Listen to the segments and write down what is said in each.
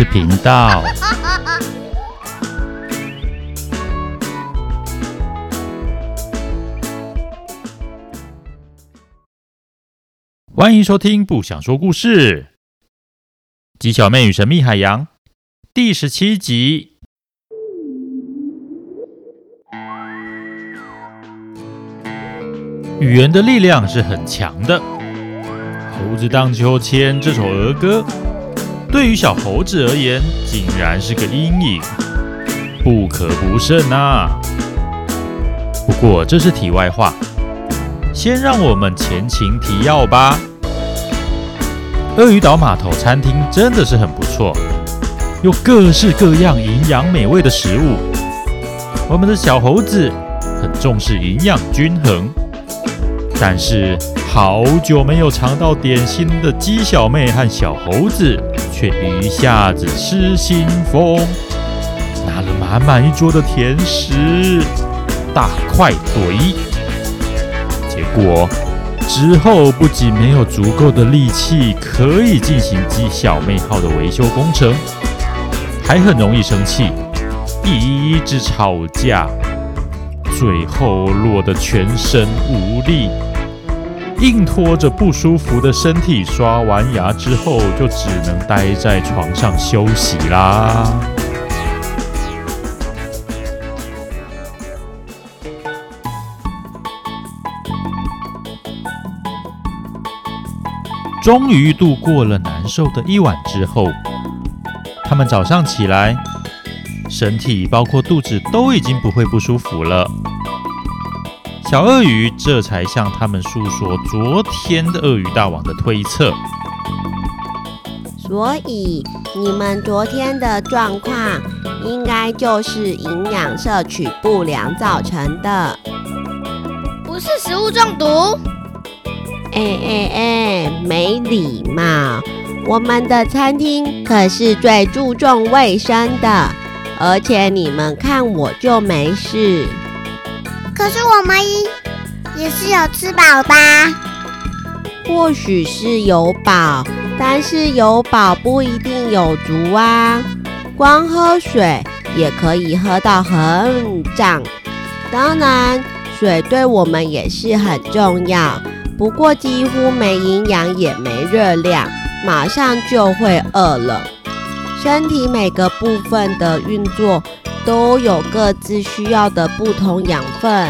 事频道。欢迎收听《不想说故事》，《鸡小妹与神秘海洋》第十七集。语言的力量是很强的，《猴子荡秋千》这首儿歌，对于小猴子而言，竟然是个阴影，不可不慎啊！不过这是题外话，先让我们前情提要吧。鳄鱼岛码头餐厅真的是很不错，有各式各样营养美味的食物。我们的小猴子很重视营养均衡。但是好久没有尝到点心的鸡小妹和小猴子，却一下子失心疯，拿了满满一桌的甜食，大快朵颐。结果之后不仅没有足够的力气可以进行鸡小妹号的维修工程，还很容易生气，一直吵架，最后落得全身无力。硬拖着不舒服的身体，刷完牙之后就只能待在床上休息啦。终于度过了难受的一晚之后，他们早上起来，身体包括肚子都已经不会不舒服了。小鳄鱼这才向他们诉说昨天的鳄鱼大王的推测。所以你们昨天的状况，应该就是营养摄取不良造成的，不是食物中毒。哎哎哎，没礼貌！我们的餐厅可是最注重卫生的，而且你们看我就没事。可是我们也是有吃饱吧？或许是有饱，但是有饱不一定有足啊。光喝水也可以喝到很胀。当然，水对我们也是很重要，不过几乎没营养也没热量，马上就会饿了。身体每个部分的运作。都有各自需要的不同养分。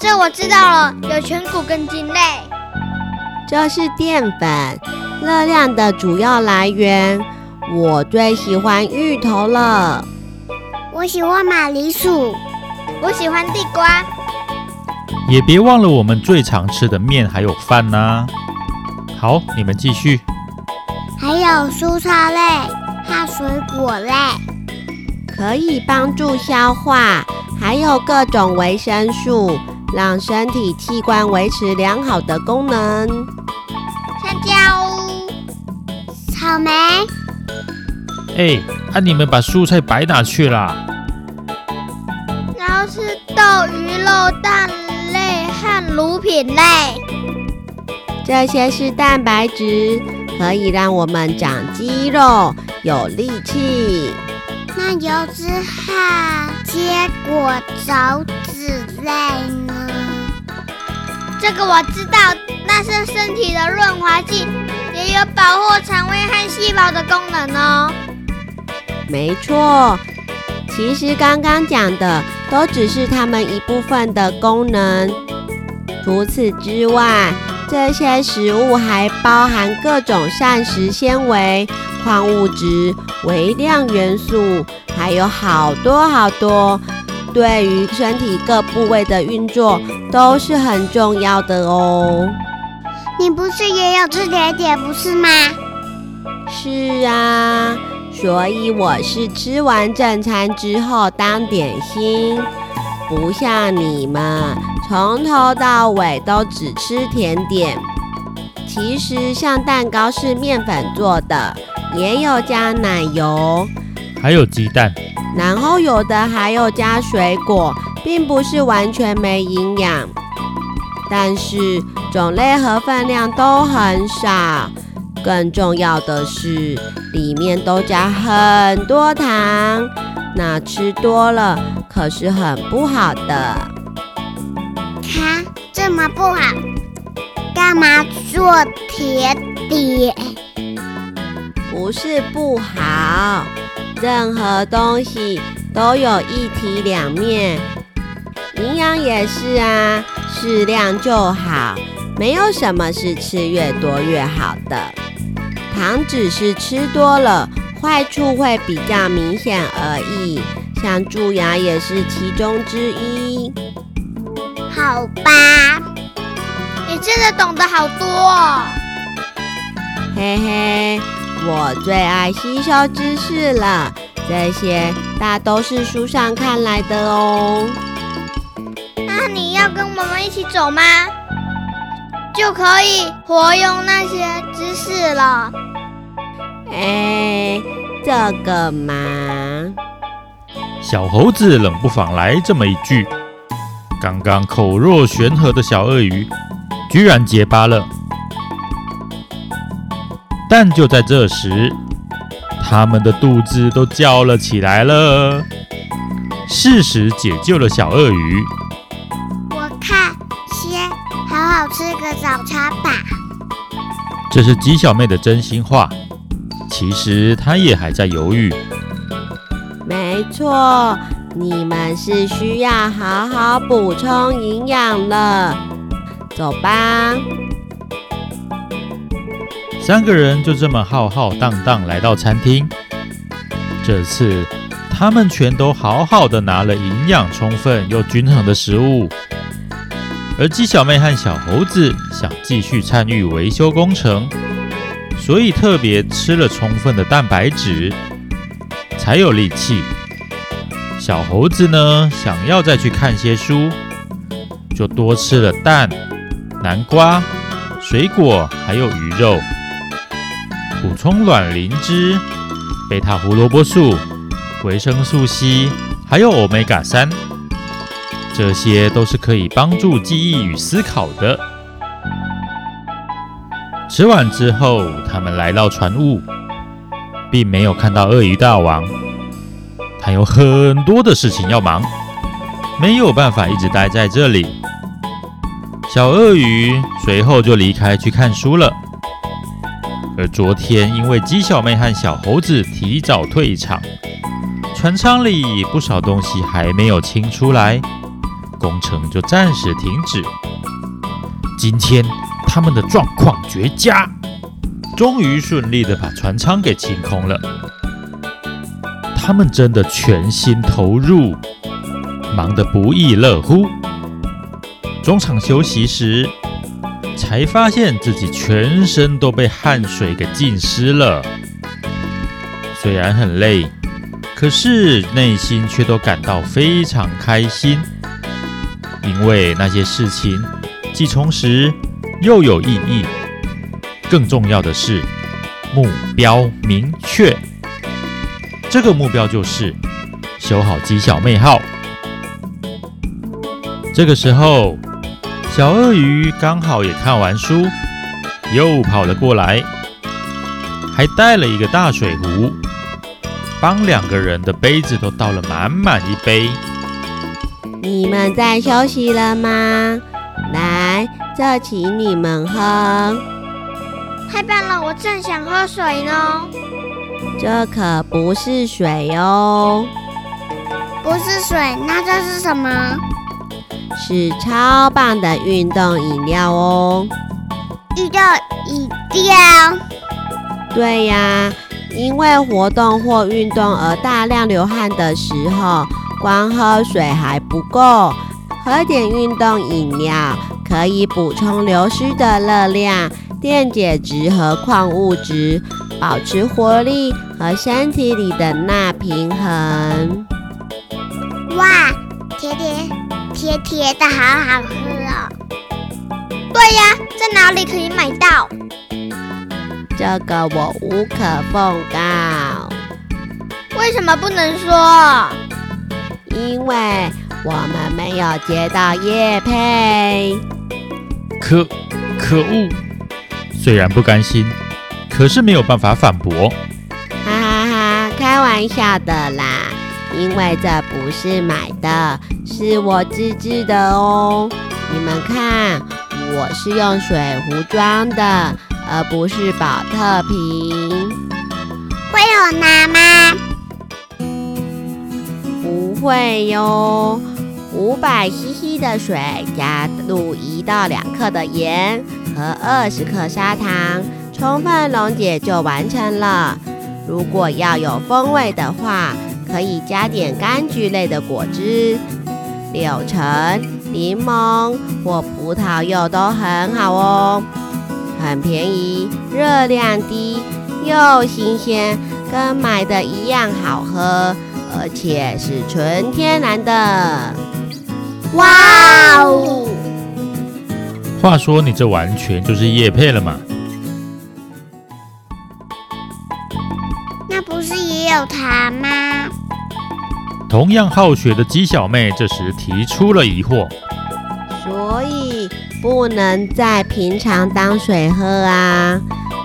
这我知道了，有全谷跟茎类。这是淀粉，热量的主要来源。我最喜欢芋头了。我喜欢马铃薯。我喜欢地瓜。也别忘了我们最常吃的面还有饭呢。好，你们继续。还有蔬菜类和水果类。可以帮助消化，还有各种维生素，让身体器官维持良好的功能。香蕉、草莓。哎，啊，你们把蔬菜摆哪去了？然后是豆、鱼肉、蛋类和乳品类。这些是蛋白质，可以让我们长肌肉、有力气。那油脂和坚果种子类呢？这个我知道，那是身体的润滑剂，也有保护肠胃和细胞的功能哦。没错，其实刚刚讲的都只是它们一部分的功能。除此之外，这些食物还包含各种膳食纤维。矿物质、微量元素，还有好多好多，对于身体各部位的运作都是很重要的哦。你不是也有吃甜点，不是吗？是啊，所以我是吃完正餐之后当点心，不像你们从头到尾都只吃甜点。其实像蛋糕是面粉做的。也有加奶油，还有鸡蛋，然后有的还有加水果，并不是完全没营养，但是种类和分量都很少，更重要的是，里面都加很多糖，那吃多了可是很不好的。它，这么不好，干嘛做甜点？不是不好，任何东西都有一体两面，营养也是啊，适量就好，没有什么是吃越多越好的。糖只是吃多了，坏处会比较明显而已，像蛀牙也是其中之一。好吧，你真的懂得好多哦。嘿嘿，我最爱吸收知识了，这些大都是书上看来的哦。那你要跟我们一起走吗？就可以活用那些知识了。哎，这个嘛，小猴子冷不防来这么一句，刚刚口若悬河的小鳄鱼居然结巴了。但就在这时，他们的肚子都叫了起来了。适时解救了小鳄鱼。我看先好好吃个早餐吧。这是鸡小妹的真心话。其实她也还在犹豫。没错，你们是需要好好补充营养了。走吧。三个人就这么浩浩荡荡来到餐厅。这次他们全都好好的拿了营养充分又均衡的食物，而鸡小妹和小猴子想继续参与维修工程。所以特别吃了充分的蛋白质，才有力气。小猴子呢，想要再去看些书，就多吃了蛋、南瓜、水果，还有鱼肉，补充卵磷脂、贝塔胡萝卜素、维生素 C，还有欧米伽三，这些都是可以帮助记忆与思考的。吃完之后，他们来到船坞，并没有看到鳄鱼大王。他有很多的事情要忙，没有办法一直待在这里。小鳄鱼随后就离开去看书了。而昨天因为鸡小妹和小猴子提早退场，船舱里不少东西还没有清出来，工程就暂时停止。今天。他们的状况绝佳，终于顺利的把船舱给清空了。他们真的全心投入，忙得不亦乐乎。中场休息时，才发现自己全身都被汗水给浸湿了。虽然很累，可是内心却都感到非常开心，因为那些事情既充实。又有意义，更重要的是目标明确。这个目标就是修好鸡小妹号。这个时候，小鳄鱼刚好也看完书，又跑了过来，还带了一个大水壶，帮两个人的杯子都倒了满满一杯。你们在休息了吗？来。这请你们喝。太棒了，我正想喝水呢。这可不是水哦。不是水，那这是什么？是超棒的运动饮料哦。运动饮料？对呀，因为活动或运动而大量流汗的时候，光喝水还不够，喝点运动饮料。可以补充流失的热量、电解质和矿物质，保持活力和身体里的钠平衡。哇，甜甜甜甜的，好好喝哦！对呀，在哪里可以买到？这个我无可奉告。为什么不能说？因为我们没有接到叶配。可可恶！虽然不甘心，可是没有办法反驳。哈哈哈，开玩笑的啦，因为这不是买的，是我自制的哦。你们看，我是用水壶装的，而不是宝特瓶。会有拿吗？不会哟。五百 CC 的水加入一到两克的盐和二十克砂糖，充分溶解就完成了。如果要有风味的话，可以加点柑橘类的果汁，柳橙、柠檬或葡萄柚都很好哦。很便宜，热量低，又新鲜，跟买的一样好喝，而且是纯天然的。哇哦！话说你这完全就是叶配了嘛？那不是也有糖吗？同样好学的鸡小妹这时提出了疑惑。所以不能在平常当水喝啊，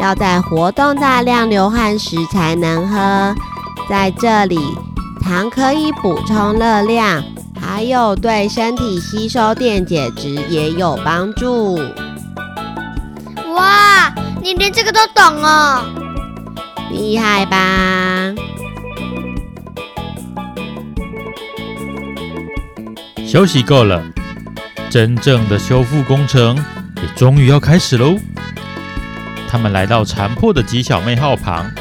要在活动大量流汗时才能喝。在这里，糖可以补充热量。还有对身体吸收电解质也有帮助。哇，你连这个都懂哦，厉害吧？休息够了，真正的修复工程也终于要开始喽。他们来到残破的吉小妹号旁，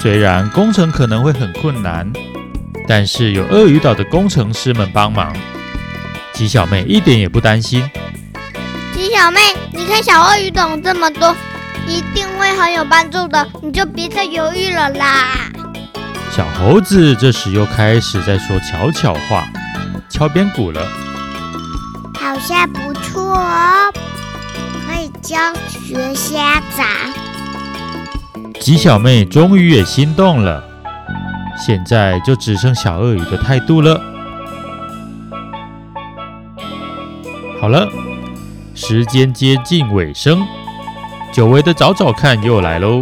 虽然工程可能会很困难。但是有鳄鱼岛的工程师们帮忙，吉小妹一点也不担心。吉小妹，你看小鳄鱼懂这么多，一定会很有帮助的，你就别再犹豫了啦。小猴子这时又开始在说悄悄话，敲边鼓了。好像不错哦，可以教学虾仔。吉小妹终于也心动了。现在就只剩小鳄鱼的态度了。好了，时间接近尾声，久违的找找看又来喽。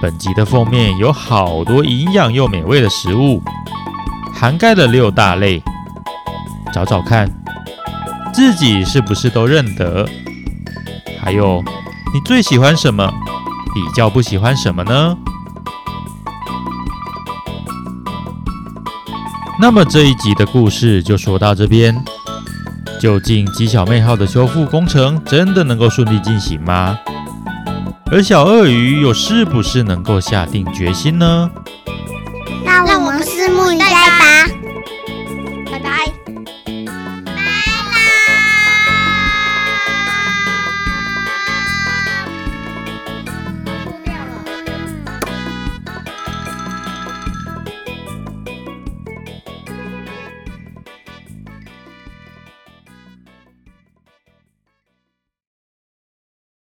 本集的封面有好多营养又美味的食物，涵盖了六大类。找找看，自己是不是都认得？还有，你最喜欢什么？比较不喜欢什么呢？那么这一集的故事就说到这边。究竟鸡小妹号的修复工程真的能够顺利进行吗？而小鳄鱼又是不是能够下定决心呢？那我们拭目以待吧。拜拜。